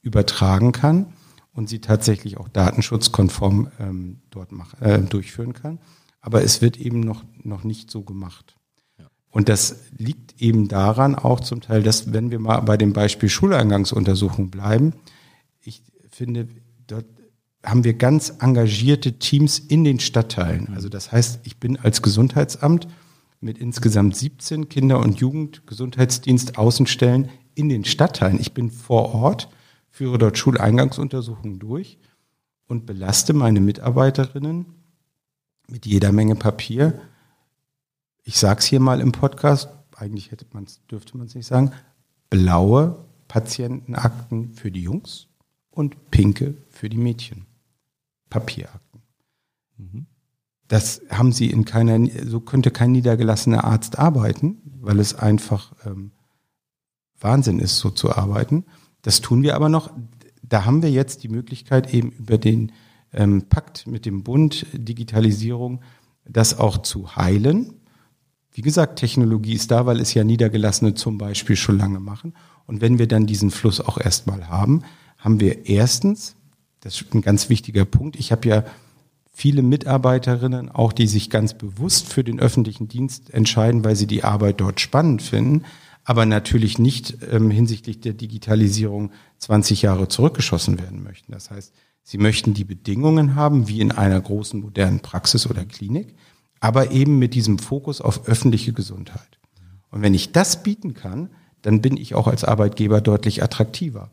übertragen kann und sie tatsächlich auch datenschutzkonform ähm, dort mach, äh, durchführen kann. Aber es wird eben noch, noch nicht so gemacht. Und das liegt eben daran auch zum Teil, dass wenn wir mal bei dem Beispiel Schuleingangsuntersuchung bleiben, finde, dort haben wir ganz engagierte Teams in den Stadtteilen. Also das heißt, ich bin als Gesundheitsamt mit insgesamt 17 Kinder- und Jugendgesundheitsdienst Außenstellen in den Stadtteilen. Ich bin vor Ort, führe dort Schuleingangsuntersuchungen durch und belaste meine Mitarbeiterinnen mit jeder Menge Papier. Ich sage es hier mal im Podcast, eigentlich hätte man's, dürfte man es nicht sagen, blaue Patientenakten für die Jungs und pinke für die Mädchen. Papierakten. Mhm. Das haben sie in keiner, so könnte kein niedergelassener Arzt arbeiten, weil es einfach ähm, Wahnsinn ist, so zu arbeiten. Das tun wir aber noch. Da haben wir jetzt die Möglichkeit, eben über den ähm, Pakt mit dem Bund Digitalisierung das auch zu heilen. Wie gesagt, Technologie ist da, weil es ja Niedergelassene zum Beispiel schon lange machen. Und wenn wir dann diesen Fluss auch erstmal haben, haben wir erstens, das ist ein ganz wichtiger Punkt, ich habe ja viele Mitarbeiterinnen, auch die sich ganz bewusst für den öffentlichen Dienst entscheiden, weil sie die Arbeit dort spannend finden, aber natürlich nicht ähm, hinsichtlich der Digitalisierung 20 Jahre zurückgeschossen werden möchten. Das heißt, sie möchten die Bedingungen haben, wie in einer großen modernen Praxis oder Klinik, aber eben mit diesem Fokus auf öffentliche Gesundheit. Und wenn ich das bieten kann, dann bin ich auch als Arbeitgeber deutlich attraktiver.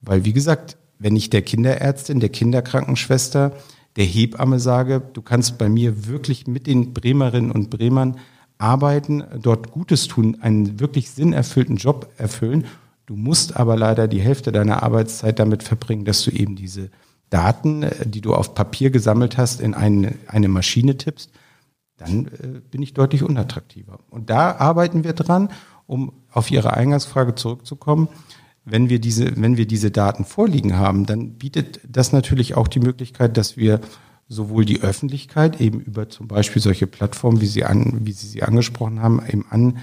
Weil, wie gesagt, wenn ich der Kinderärztin, der Kinderkrankenschwester, der Hebamme sage, du kannst bei mir wirklich mit den Bremerinnen und Bremern arbeiten, dort Gutes tun, einen wirklich sinnerfüllten Job erfüllen. Du musst aber leider die Hälfte deiner Arbeitszeit damit verbringen, dass du eben diese Daten, die du auf Papier gesammelt hast, in eine, eine Maschine tippst, dann äh, bin ich deutlich unattraktiver. Und da arbeiten wir dran, um auf Ihre Eingangsfrage zurückzukommen wenn wir diese, wenn wir diese Daten vorliegen haben, dann bietet das natürlich auch die Möglichkeit, dass wir sowohl die Öffentlichkeit eben über zum Beispiel solche Plattformen, wie Sie an, wie Sie sie angesprochen haben, eben an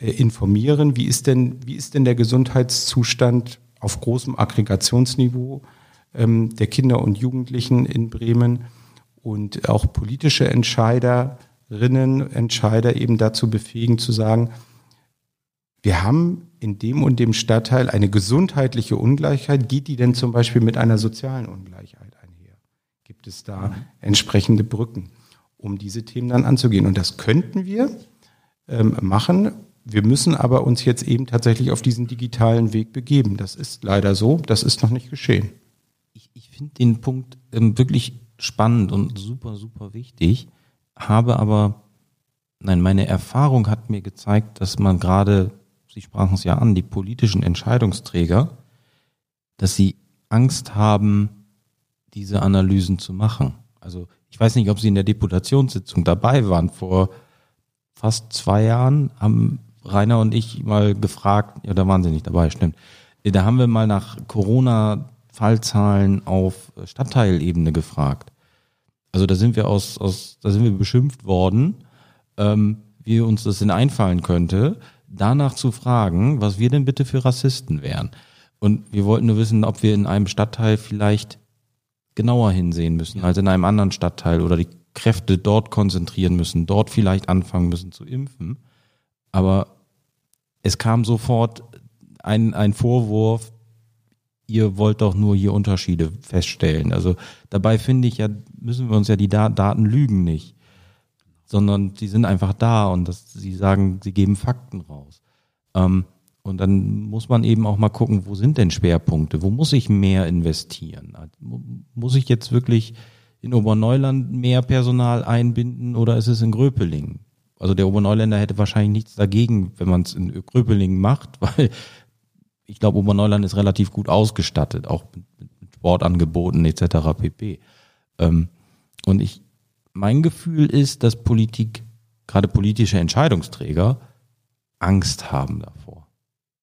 äh, informieren. Wie ist denn, wie ist denn der Gesundheitszustand auf großem Aggregationsniveau ähm, der Kinder und Jugendlichen in Bremen und auch politische Entscheider Entscheiderinnen, Entscheider eben dazu befähigen zu sagen, wir haben in dem und dem Stadtteil eine gesundheitliche Ungleichheit. Geht die denn zum Beispiel mit einer sozialen Ungleichheit einher? Gibt es da entsprechende Brücken, um diese Themen dann anzugehen? Und das könnten wir ähm, machen. Wir müssen aber uns jetzt eben tatsächlich auf diesen digitalen Weg begeben. Das ist leider so. Das ist noch nicht geschehen. Ich, ich finde den Punkt ähm, wirklich spannend und super, super wichtig, habe aber, nein, meine Erfahrung hat mir gezeigt, dass man gerade Sie sprachen es ja an, die politischen Entscheidungsträger, dass sie Angst haben, diese Analysen zu machen. Also ich weiß nicht, ob Sie in der Deputationssitzung dabei waren. Vor fast zwei Jahren haben Rainer und ich mal gefragt, ja, da waren Sie nicht dabei, stimmt. Da haben wir mal nach Corona-Fallzahlen auf Stadtteilebene gefragt. Also da sind wir aus, aus da sind wir beschimpft worden, ähm, wie uns das denn einfallen könnte danach zu fragen, was wir denn bitte für Rassisten wären. Und wir wollten nur wissen, ob wir in einem Stadtteil vielleicht genauer hinsehen müssen als in einem anderen Stadtteil oder die Kräfte dort konzentrieren müssen, dort vielleicht anfangen müssen zu impfen. Aber es kam sofort ein, ein Vorwurf, ihr wollt doch nur hier Unterschiede feststellen. Also dabei finde ich ja, müssen wir uns ja die Daten lügen nicht sondern sie sind einfach da und das, sie sagen, sie geben Fakten raus. Ähm, und dann muss man eben auch mal gucken, wo sind denn Schwerpunkte? Wo muss ich mehr investieren? Muss ich jetzt wirklich in Oberneuland mehr Personal einbinden oder ist es in Gröpeling? Also der Oberneuländer hätte wahrscheinlich nichts dagegen, wenn man es in Gröpeling macht, <laughs> weil ich glaube, Oberneuland ist relativ gut ausgestattet, auch mit, mit Sportangeboten etc. pp. Ähm, und ich, mein Gefühl ist, dass Politik, gerade politische Entscheidungsträger, Angst haben davor.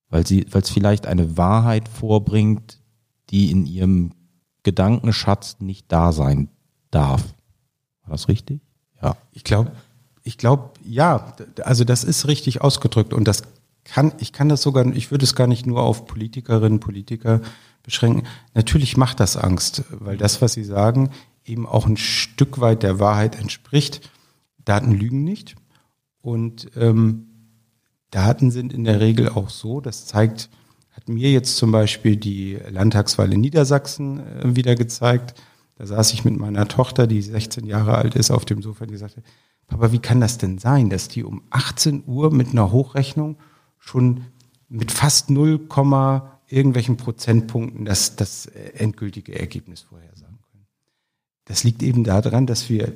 Weil sie, weil es vielleicht eine Wahrheit vorbringt, die in ihrem Gedankenschatz nicht da sein darf. War das richtig? Ja. Ich glaube, ich glaube, ja, also das ist richtig ausgedrückt und das kann, ich kann das sogar, ich würde es gar nicht nur auf Politikerinnen, Politiker beschränken. Natürlich macht das Angst, weil das, was Sie sagen, eben auch ein Stück weit der Wahrheit entspricht. Daten lügen nicht. Und ähm, Daten sind in der Regel auch so, das zeigt, hat mir jetzt zum Beispiel die Landtagswahl in Niedersachsen äh, wieder gezeigt. Da saß ich mit meiner Tochter, die 16 Jahre alt ist, auf dem Sofa, die sagte, Papa, wie kann das denn sein, dass die um 18 Uhr mit einer Hochrechnung schon mit fast 0, irgendwelchen Prozentpunkten das, das äh, endgültige Ergebnis vorhersagen? Das liegt eben daran, dass wir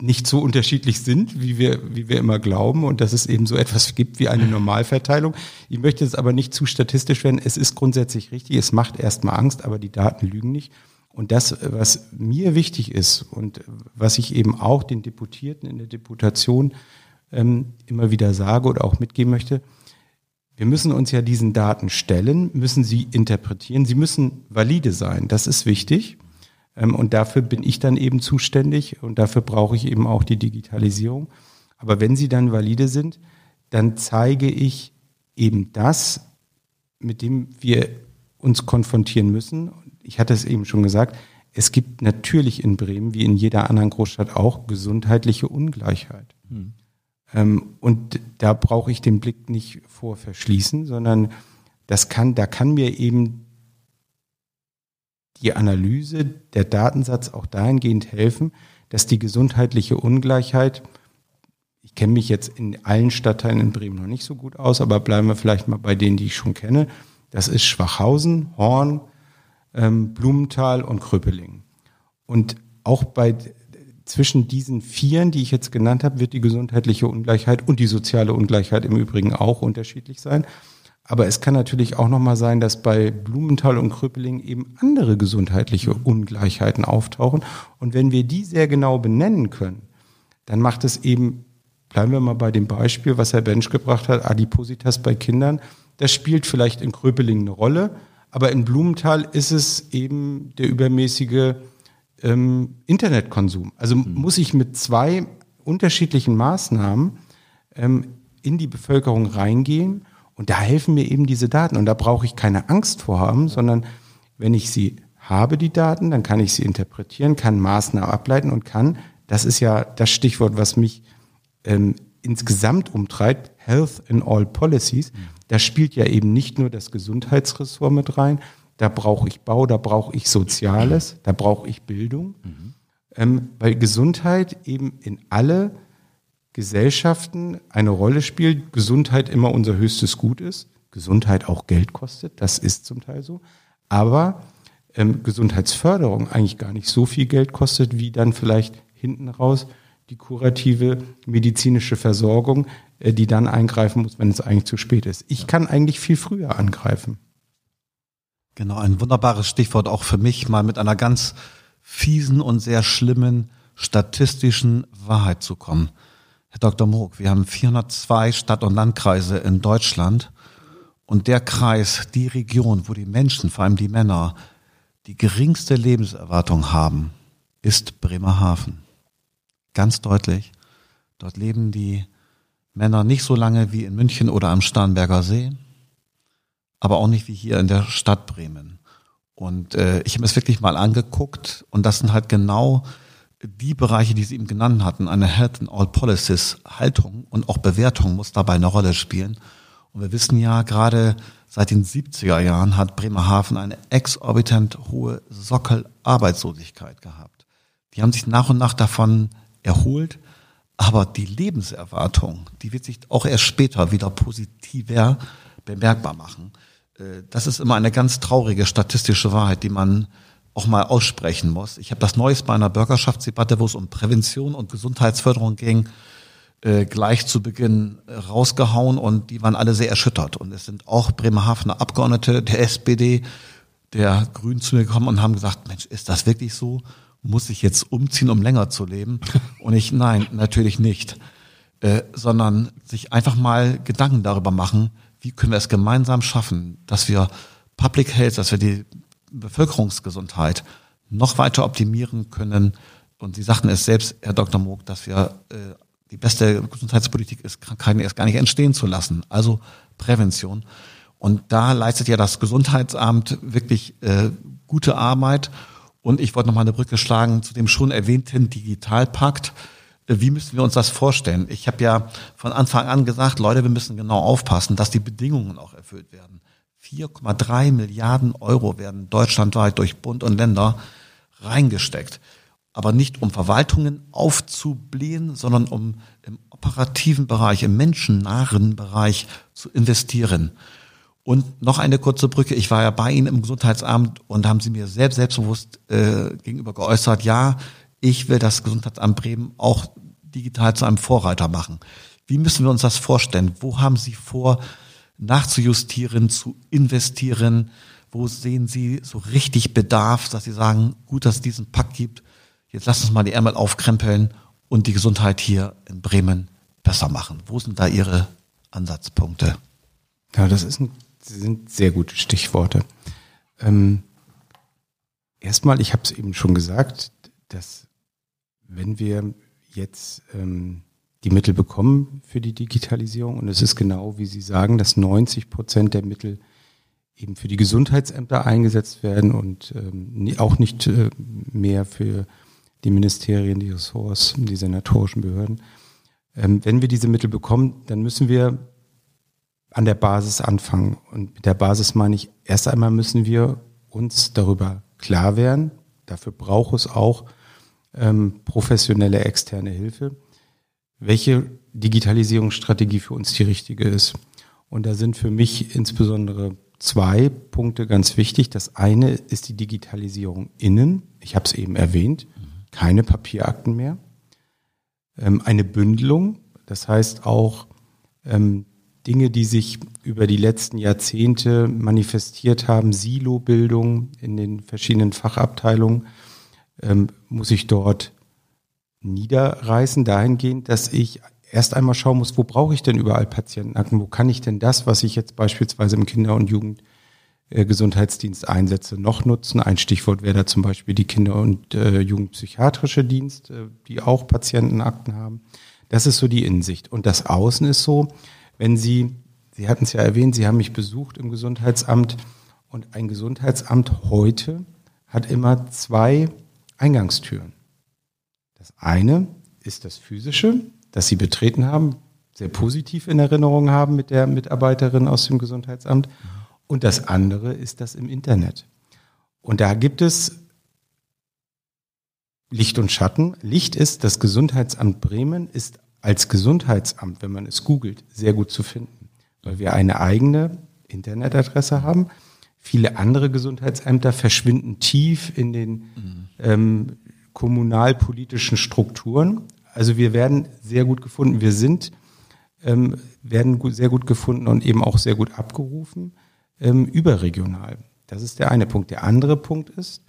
nicht so unterschiedlich sind, wie wir, wie wir immer glauben und dass es eben so etwas gibt wie eine Normalverteilung. Ich möchte es aber nicht zu statistisch werden. Es ist grundsätzlich richtig. Es macht erstmal Angst, aber die Daten lügen nicht. Und das, was mir wichtig ist und was ich eben auch den Deputierten in der Deputation ähm, immer wieder sage oder auch mitgeben möchte, wir müssen uns ja diesen Daten stellen, müssen sie interpretieren, sie müssen valide sein. Das ist wichtig. Ähm, und dafür bin ich dann eben zuständig und dafür brauche ich eben auch die Digitalisierung. Aber wenn sie dann valide sind, dann zeige ich eben das, mit dem wir uns konfrontieren müssen. Ich hatte es eben schon gesagt, es gibt natürlich in Bremen, wie in jeder anderen Großstadt auch, gesundheitliche Ungleichheit. Hm. und da brauche ich den Blick nicht vor verschließen, sondern das kann, da kann mir eben die Analyse, der Datensatz auch dahingehend helfen, dass die gesundheitliche Ungleichheit, ich kenne mich jetzt in allen Stadtteilen in Bremen noch nicht so gut aus, aber bleiben wir vielleicht mal bei denen, die ich schon kenne. Das ist Schwachhausen, Horn, ähm, Blumenthal und Kröpeling. Und auch bei zwischen diesen Vieren, die ich jetzt genannt habe, wird die gesundheitliche Ungleichheit und die soziale Ungleichheit im Übrigen auch unterschiedlich sein. Aber es kann natürlich auch nochmal sein, dass bei Blumenthal und Krüppeling eben andere gesundheitliche Ungleichheiten auftauchen. Und wenn wir die sehr genau benennen können, dann macht es eben, bleiben wir mal bei dem Beispiel, was Herr Bensch gebracht hat, Adipositas bei Kindern. Das spielt vielleicht in Kröpeling eine Rolle, aber in Blumenthal ist es eben der übermäßige ähm, Internetkonsum. Also mhm. muss ich mit zwei unterschiedlichen Maßnahmen ähm, in die Bevölkerung reingehen und da helfen mir eben diese Daten. Und da brauche ich keine Angst vor haben, sondern wenn ich sie habe, die Daten, dann kann ich sie interpretieren, kann Maßnahmen ableiten und kann, das ist ja das Stichwort, was mich ähm, insgesamt umtreibt, Health in All Policies, da spielt ja eben nicht nur das Gesundheitsressort mit rein, da brauche ich Bau, da brauche ich Soziales, da brauche ich Bildung, mhm. ähm, weil Gesundheit eben in alle Gesellschaften eine Rolle spielt, Gesundheit immer unser höchstes Gut ist, Gesundheit auch Geld kostet, das ist zum Teil so, aber ähm, Gesundheitsförderung eigentlich gar nicht so viel Geld kostet, wie dann vielleicht hinten raus die kurative medizinische Versorgung, äh, die dann eingreifen muss, wenn es eigentlich zu spät ist. Ich kann eigentlich viel früher angreifen. Genau, ein wunderbares Stichwort auch für mich, mal mit einer ganz fiesen und sehr schlimmen statistischen Wahrheit zu kommen. Herr Dr. Moog, wir haben 402 Stadt- und Landkreise in Deutschland und der Kreis, die Region, wo die Menschen, vor allem die Männer, die geringste Lebenserwartung haben, ist Bremerhaven. Ganz deutlich. Dort leben die Männer nicht so lange wie in München oder am Starnberger See, aber auch nicht wie hier in der Stadt Bremen. Und äh, ich habe es wirklich mal angeguckt und das sind halt genau die Bereiche, die Sie eben genannt hatten. Eine Health in All Policies Haltung und auch Bewertung muss dabei eine Rolle spielen. Und wir wissen ja, gerade seit den 70er Jahren hat Bremerhaven eine exorbitant hohe Sockelarbeitslosigkeit gehabt. Die haben sich nach und nach davon erholt. Aber die Lebenserwartung, die wird sich auch erst später wieder positiver bemerkbar machen. Äh, das ist immer eine ganz traurige statistische Wahrheit, die man auch mal aussprechen muss. Ich habe das Neues bei einer Bürgerschaftsdebatte, wo es um Prävention und Gesundheitsförderung ging, äh, gleich zu Beginn rausgehauen und die waren alle sehr erschüttert. Und es sind auch Bremerhavener Abgeordnete der SPD, der Grünen zu mir gekommen und haben gesagt, Mensch, ist das wirklich so? muss ich jetzt umziehen, um länger zu leben? <laughs> Und ich, nein, natürlich nicht. Äh, sondern sich einfach mal Gedanken darüber machen, wie können wir es gemeinsam schaffen, dass wir Public Health, dass wir die Bevölkerungsgesundheit noch weiter optimieren können. Und Sie sagten es selbst, Herr Dr. Moog, dass wir äh, die beste Gesundheitspolitik ist, Krankheiten erst gar nicht entstehen zu lassen. Also Prävention. Und da leistet ja das Gesundheitsamt wirklich äh, gute Arbeit. Und ich wollte noch mal eine Brücke schlagen zu dem schon erwähnten Digitalpakt. Äh, wie müssen wir uns das vorstellen? Ich habe ja von Anfang an gesagt, Leute, wir müssen genau aufpassen, dass die Bedingungen auch erfüllt werden. 4,3 Milliarden Euro werden deutschlandweit durch Bund und Länder reingesteckt. Aber nicht um Verwaltungen aufzublähen, sondern um im operativen Bereich, im menschennahen Bereich zu investieren. Und noch eine kurze Brücke. Ich war ja bei Ihnen im Gesundheitsamt und haben Sie mir selbst selbstbewusst äh, gegenüber geäußert, ja, ich will das Gesundheitsamt Bremen auch digital zu einem Vorreiter machen. Wie müssen wir uns das vorstellen? Wo haben Sie vor, nachzujustieren, zu investieren? Wo sehen Sie so richtig Bedarf, dass Sie sagen, gut, dass es diesen Pakt gibt. Jetzt lass uns mal die Ärmel aufkrempeln und die Gesundheit hier in Bremen besser machen. Wo sind da Ihre Ansatzpunkte? Ja, das ist ein sind sehr gute Stichworte. Ähm, erstmal, ich habe es eben schon gesagt, dass wenn wir jetzt ähm, die Mittel bekommen für die Digitalisierung, und es ist genau, wie Sie sagen, dass 90 Prozent der Mittel eben für die Gesundheitsämter eingesetzt werden und ähm, auch nicht äh, mehr für die Ministerien, die Ressorts, die senatorischen Behörden. Ähm, wenn wir diese Mittel bekommen, dann müssen wir an der Basis anfangen. Und mit der Basis meine ich, erst einmal müssen wir uns darüber klar werden. Dafür braucht es auch ähm, professionelle externe Hilfe, welche Digitalisierungsstrategie für uns die richtige ist. Und da sind für mich insbesondere zwei Punkte ganz wichtig. Das eine ist die Digitalisierung innen. Ich habe es eben erwähnt. Keine Papierakten mehr. Ähm, eine Bündelung. Das heißt auch, ähm, Dinge, die sich über die letzten Jahrzehnte manifestiert haben, Silobildung in den verschiedenen Fachabteilungen, ähm, muss ich dort niederreißen, dahingehend, dass ich erst einmal schauen muss, wo brauche ich denn überall Patientenakten, wo kann ich denn das, was ich jetzt beispielsweise im Kinder- und Jugendgesundheitsdienst einsetze, noch nutzen. Ein Stichwort wäre da zum Beispiel die Kinder- und äh, Jugendpsychiatrische Dienst, äh, die auch Patientenakten haben. Das ist so die Insicht. Und das Außen ist so, wenn Sie, Sie hatten es ja erwähnt, Sie haben mich besucht im Gesundheitsamt und ein Gesundheitsamt heute hat immer zwei Eingangstüren. Das eine ist das physische, das Sie betreten haben, sehr positiv in Erinnerung haben mit der Mitarbeiterin aus dem Gesundheitsamt. Und das andere ist das im Internet. Und da gibt es Licht und Schatten. Licht ist, das Gesundheitsamt Bremen ist als Gesundheitsamt, wenn man es googelt, sehr gut zu finden, weil wir eine eigene Internetadresse haben. Viele andere Gesundheitsämter verschwinden tief in den mhm. ähm, kommunalpolitischen Strukturen. Also wir werden sehr gut gefunden. Wir sind, ähm, werden gut, sehr gut gefunden und eben auch sehr gut abgerufen, ähm, überregional. Das ist der eine Punkt. Der andere Punkt ist,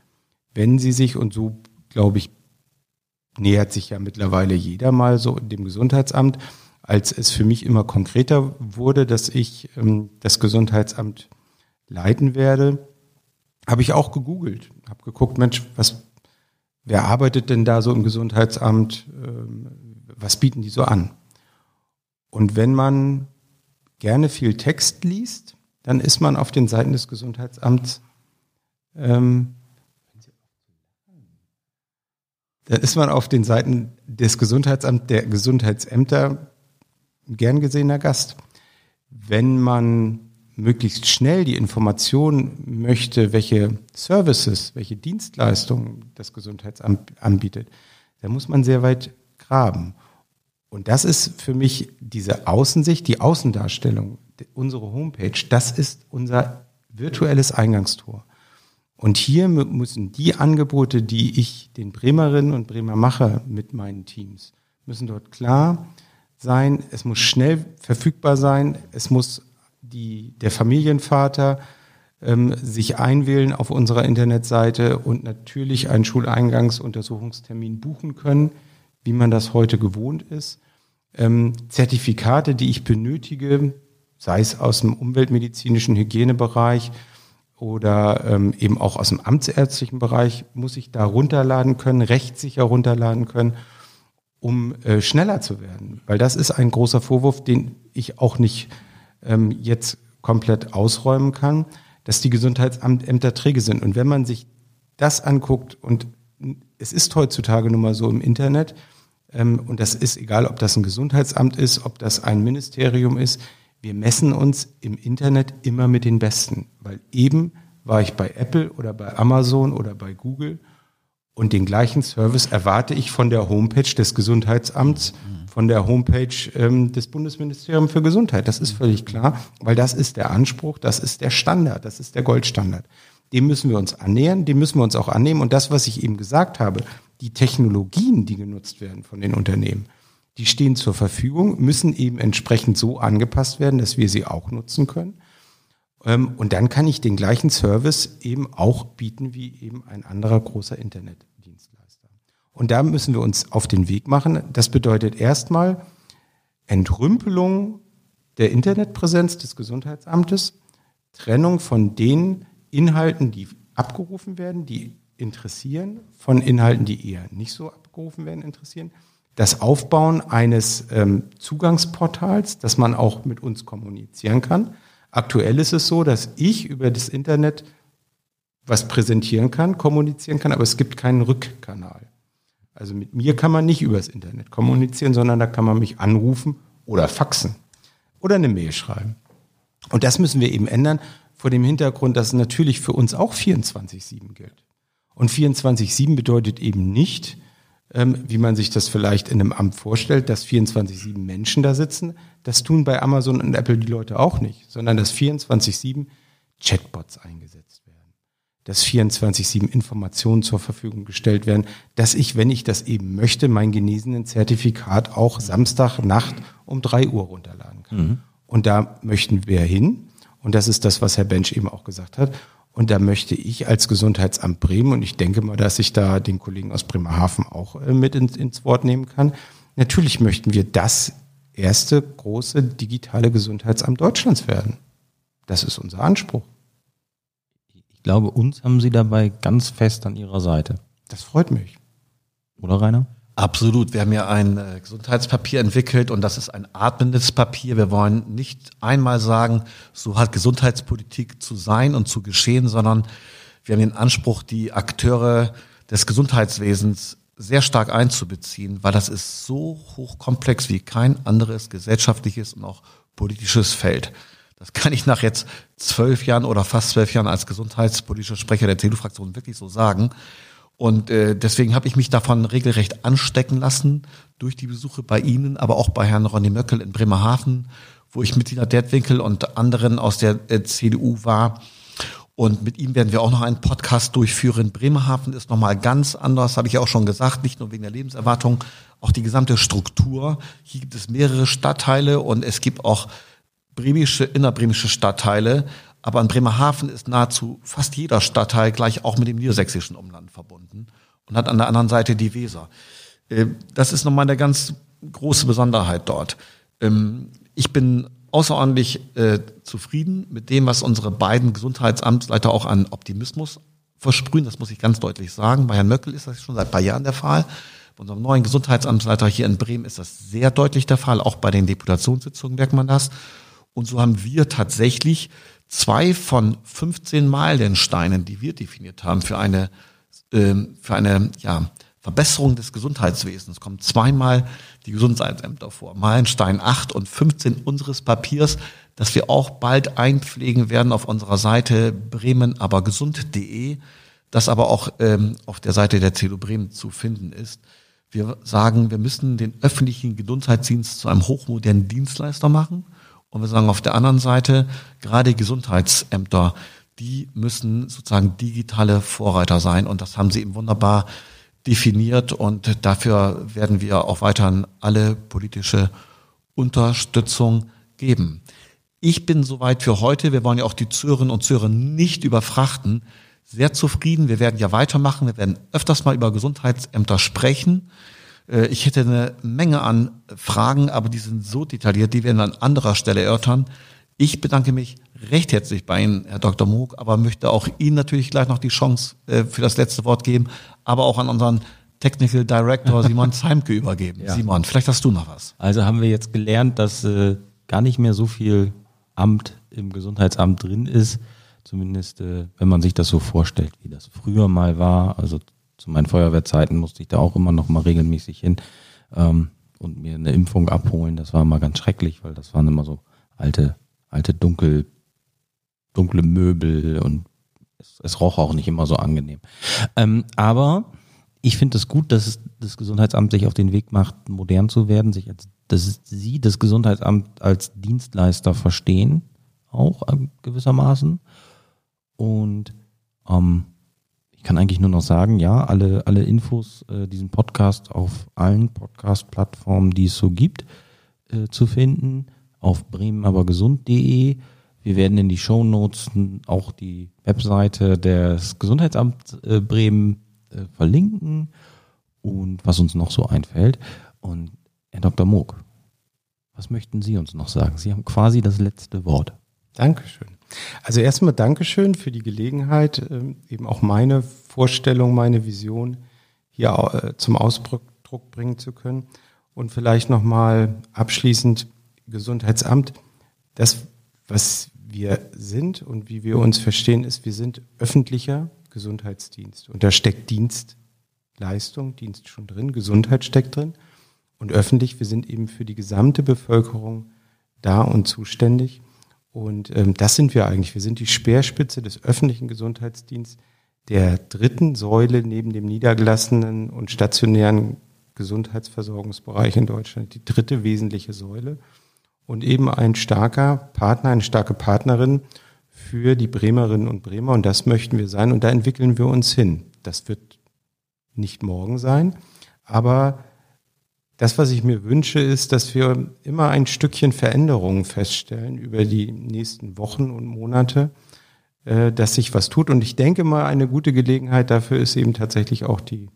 wenn Sie sich, und so glaube ich, nähert sich ja mittlerweile jeder mal so dem Gesundheitsamt, als es für mich immer konkreter wurde, dass ich ähm, das Gesundheitsamt leiten werde, habe ich auch gegoogelt, habe geguckt, Mensch, was, wer arbeitet denn da so im Gesundheitsamt, ähm, was bieten die so an? Und wenn man gerne viel Text liest, dann ist man auf den Seiten des Gesundheitsamts ähm, dann ist man auf den Seiten des Gesundheitsamts, der Gesundheitsämter gern gesehener Gast. Wenn man möglichst schnell die Information möchte, welche Services, welche Dienstleistungen das Gesundheitsamt anbietet, dann muss man sehr weit graben. Und das ist für mich diese Außensicht, die Außendarstellung, unsere Homepage, das ist unser virtuelles Eingangstor. Und hier müssen die Angebote, die ich den Bremerinnen und Bremer mache mit meinen Teams, müssen dort klar sein. Es muss schnell verfügbar sein. Es muss die, der Familienvater ähm, sich einwählen auf unserer Internetseite und natürlich einen Schuleingangsuntersuchungstermin buchen können, wie man das heute gewohnt ist. Ähm, Zertifikate, die ich benötige, sei es aus dem umweltmedizinischen Hygienebereich, oder ähm, eben auch aus dem amtsärztlichen Bereich muss ich da runterladen können, rechtssicher runterladen können, um äh, schneller zu werden. Weil das ist ein großer Vorwurf, den ich auch nicht ähm, jetzt komplett ausräumen kann, dass die Gesundheitsämter träge sind. Und wenn man sich das anguckt, und es ist heutzutage nun mal so im Internet, ähm, und das ist egal, ob das ein Gesundheitsamt ist, ob das ein Ministerium ist, wir messen uns im Internet immer mit den Besten, weil eben war ich bei Apple oder bei Amazon oder bei Google und den gleichen Service erwarte ich von der Homepage des Gesundheitsamts, von der Homepage ähm, des Bundesministeriums für Gesundheit. Das ist völlig klar, weil das ist der Anspruch, das ist der Standard, das ist der Goldstandard. Dem müssen wir uns annähern, dem müssen wir uns auch annehmen. Und das, was ich eben gesagt habe, die Technologien, die genutzt werden von den Unternehmen, die stehen zur Verfügung, müssen eben entsprechend so angepasst werden, dass wir sie auch nutzen können. Ähm, und dann kann ich den gleichen Service eben auch bieten wie eben ein anderer großer Internetdienstleister. Und da müssen wir uns auf den Weg machen. Das bedeutet erstmal Entrümpelung der Internetpräsenz des Gesundheitsamtes, Trennung von den Inhalten, die abgerufen werden, die interessieren, von Inhalten, die eher nicht so abgerufen werden, interessieren das Aufbauen eines ähm, Zugangsportals, dass man auch mit uns kommunizieren kann. Aktuell ist es so, dass ich über das Internet was präsentieren kann, kommunizieren kann, aber es gibt keinen Rückkanal. Also mit mir kann man nicht über das Internet kommunizieren, sondern da kann man mich anrufen oder faxen oder eine Mail schreiben. Und das müssen wir eben ändern vor dem Hintergrund, dass es natürlich für uns auch 24-7 gilt. Und 24-7 bedeutet eben nicht, ähm, wie man sich das vielleicht in einem Amt vorstellt, dass 24-7 Menschen da sitzen. Das tun bei Amazon und Apple die Leute auch nicht, sondern dass 24-7 Chatbots eingesetzt dass 24-7 Informationen zur Verfügung gestellt werden, dass ich, wenn ich das eben möchte, mein genesenen Zertifikat auch Samstagnacht um drei Uhr runterladen kann. Mhm. Und da möchten wir hin. Und das ist das, was Herr Bench eben auch gesagt hat. Und da möchte ich als Gesundheitsamt Bremen, und ich denke mal, dass ich da den Kollegen aus Bremerhaven auch äh, mit ins, ins Wort nehmen kann, natürlich möchten wir das erste große digitale Gesundheitsamt Deutschlands werden. Das ist unser Anspruch. Ich glaube, uns haben Sie dabei ganz fest an Ihrer Seite. Das freut mich. Oder Rainer? Absolut. Wir haben ja ein äh, Gesundheitspapier entwickelt und das ist ein atmendes Papier. Wir wollen nicht einmal sagen, so hat Gesundheitspolitik zu sein und zu geschehen, sondern wir haben den Anspruch, die Akteure des Gesundheitswesens sehr stark einzubeziehen, weil das ist so hochkomplex wie kein anderes gesellschaftliches und auch politisches Feld. Das kann ich nach jetzt zwölf Jahren oder fast zwölf Jahren als gesundheitspolitischer Sprecher der CDU-Fraktion wirklich so sagen. Und äh, deswegen habe ich mich davon regelrecht anstecken lassen durch die Besuche bei Ihnen, aber auch bei Herrn Ronny Möckel in Bremerhaven, wo ich mit Tina Dertwinkel und anderen aus der äh, CDU war. Und mit ihm werden wir auch noch einen Podcast durchführen. Bremerhaven ist nochmal ganz anders, habe ich auch schon gesagt, nicht nur wegen der Lebenserwartung, auch die gesamte Struktur. Hier gibt es mehrere Stadtteile und es gibt auch bremische, innerbremische Stadtteile. Aber in Bremerhaven ist nahezu fast jeder Stadtteil gleich auch mit dem niedersächsischen Umland verbunden und hat an der anderen Seite die Weser. Äh, das ist nochmal eine ganz große Besonderheit dort. Ähm, ich bin außerordentlich äh, zufrieden mit dem, was unsere beiden Gesundheitsamtsleiter auch an Optimismus versprühen. Das muss ich ganz deutlich sagen. Bei Herrn Möckel ist das schon seit ein paar Jahren der Fall. Bei unserem neuen Gesundheitsamtsleiter hier in Bremen ist das sehr deutlich der Fall. Auch bei den Deputationssitzungen merkt man das. Und so haben wir tatsächlich zwei von 15 Meilensteinen, die wir definiert haben für eine, ähm, für eine ja, Verbesserung des Gesundheitswesens, kommen zweimal die Gesundheitsämter vor. Meilenstein 8 und 15 unseres Papiers, das wir auch bald einpflegen werden auf unserer Seite bremenabergesund.de, das aber auch ähm, auf der Seite der CDU Bremen zu finden ist. Wir sagen, wir müssen den öffentlichen Gesundheitsdienst zu einem hochmodernen Dienstleister machen – und wir sagen auf der anderen Seite, gerade Gesundheitsämter, die müssen sozusagen digitale Vorreiter sein. Und das haben sie eben wunderbar definiert. Und dafür werden wir auch weiterhin alle politische Unterstützung geben. Ich bin soweit für heute. Wir wollen ja auch die Zürerinnen und Zürer nicht überfrachten. Sehr zufrieden. Wir werden ja weitermachen. Wir werden öfters mal über Gesundheitsämter sprechen. Äh, ich hätte eine Menge an Fragen, aber die sind so detailliert, die werden wir an anderer Stelle erörtern. Ich bedanke mich recht herzlich bei Ihnen, Herr Dr. Moog, aber möchte auch Ihnen natürlich gleich noch die Chance äh, für das letzte Wort geben, aber auch an unseren Technical Director Simon <laughs> Zeimke übergeben. Ja. Simon, vielleicht hast du noch was. Also haben wir jetzt gelernt, dass äh, gar nicht mehr so viel Amt im Gesundheitsamt drin ist, zumindest äh, wenn man sich das so vorstellt, wie das früher mal war. Also zu meinen Feuerwehrzeiten musste ich da auch immer noch mal regelmäßig hin ähm, und mir eine Impfung abholen. Das war immer ganz schrecklich, weil das waren immer so alte, alte dunkel, dunkle Möbel und es, es roch auch nicht immer so angenehm. Ähm, aber ich finde es das gut, dass das Gesundheitsamt sich auf den Weg macht, modern zu werden, sich als, dass sie das Gesundheitsamt als Dienstleister verstehen, auch gewissermaßen. Und ähm, kann eigentlich nur noch sagen, ja, alle, alle Infos, äh, diesen Podcast auf allen Podcast-Plattformen, die es so gibt, äh, zu finden, auf bremenabergesund.de. Wir werden in die Show Notes auch die Webseite des Gesundheitsamts äh, Bremen äh, verlinken und was uns noch so einfällt. Und Herr Dr. Moog, was möchten Sie uns noch sagen? Sie haben quasi das letzte Wort. Dankeschön. Also erstmal Dankeschön für die Gelegenheit, ähm, eben auch meine Vorstellung, meine Vision hier äh, zum Ausdruck bringen zu können. Und vielleicht nochmal abschließend Gesundheitsamt. Das, was wir sind und wie wir uns verstehen, ist, wir sind öffentlicher Gesundheitsdienst. Und da steckt Dienstleistung, Dienst schon drin, Gesundheit steckt drin. Und öffentlich, wir sind eben für die gesamte Bevölkerung da und zuständig. Und ähm, das sind wir eigentlich. Wir sind die Speerspitze des öffentlichen Gesundheitsdienstes, der dritten Säule neben dem niedergelassenen und stationären Gesundheitsversorgungsbereich in Deutschland, die dritte wesentliche Säule und eben ein starker Partner, eine starke Partnerin für die Bremerinnen und Bremer und das möchten wir sein und da entwickeln wir uns hin. Das wird nicht morgen sein, aber das, was ich mir wünsche, ist, dass wir immer ein Stückchen Veränderungen feststellen über die nächsten Wochen und Monate, äh, dass sich was tut. Und ich denke mal, eine gute Gelegenheit dafür ist eben tatsächlich auch die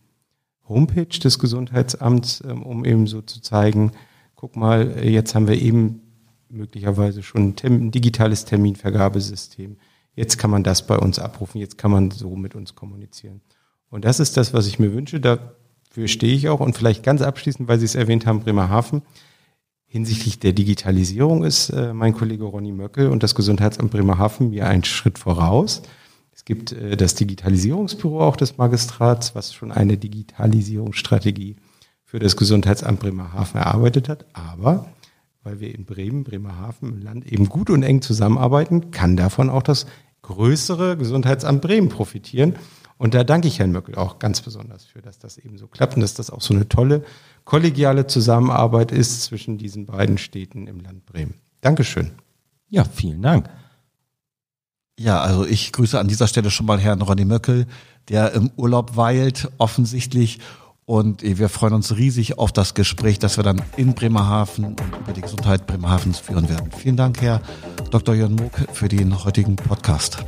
Homepage des Gesundheitsamts, ähm, um eben so zu zeigen, guck mal, jetzt haben wir eben möglicherweise schon ein digitales Terminvergabesystem. Jetzt kann man das bei uns abrufen, jetzt kann man so mit uns kommunizieren. Und das ist das, was ich mir wünsche. Da Dafür stehe ich auch. Und vielleicht ganz abschließend, weil Sie es erwähnt haben, Bremerhaven. Hinsichtlich der Digitalisierung ist äh, mein Kollege Ronny Möckel und das Gesundheitsamt Bremerhaven mir einen Schritt voraus. Es gibt äh, das Digitalisierungsbüro auch des Magistrats, was schon eine Digitalisierungsstrategie für das Gesundheitsamt Bremerhaven erarbeitet hat. Aber weil wir in Bremen, Bremerhaven im Land eben gut und eng zusammenarbeiten, kann davon auch das größere Gesundheitsamt Bremen profitieren. Und da danke ich Herrn Möckel auch ganz besonders für, dass das eben so klappt und dass das auch so eine tolle kollegiale Zusammenarbeit ist zwischen diesen beiden Städten im Land Bremen. Dankeschön. Ja, vielen Dank. Ja, also ich grüße an dieser Stelle schon mal Herrn Ronny Möckel, der im Urlaub weilt, offensichtlich. Und wir freuen uns riesig auf das Gespräch, das wir dann in Bremerhaven über die Gesundheit Bremerhavens führen werden. Vielen Dank, Herr Dr. Jörn Moog, für den heutigen Podcast.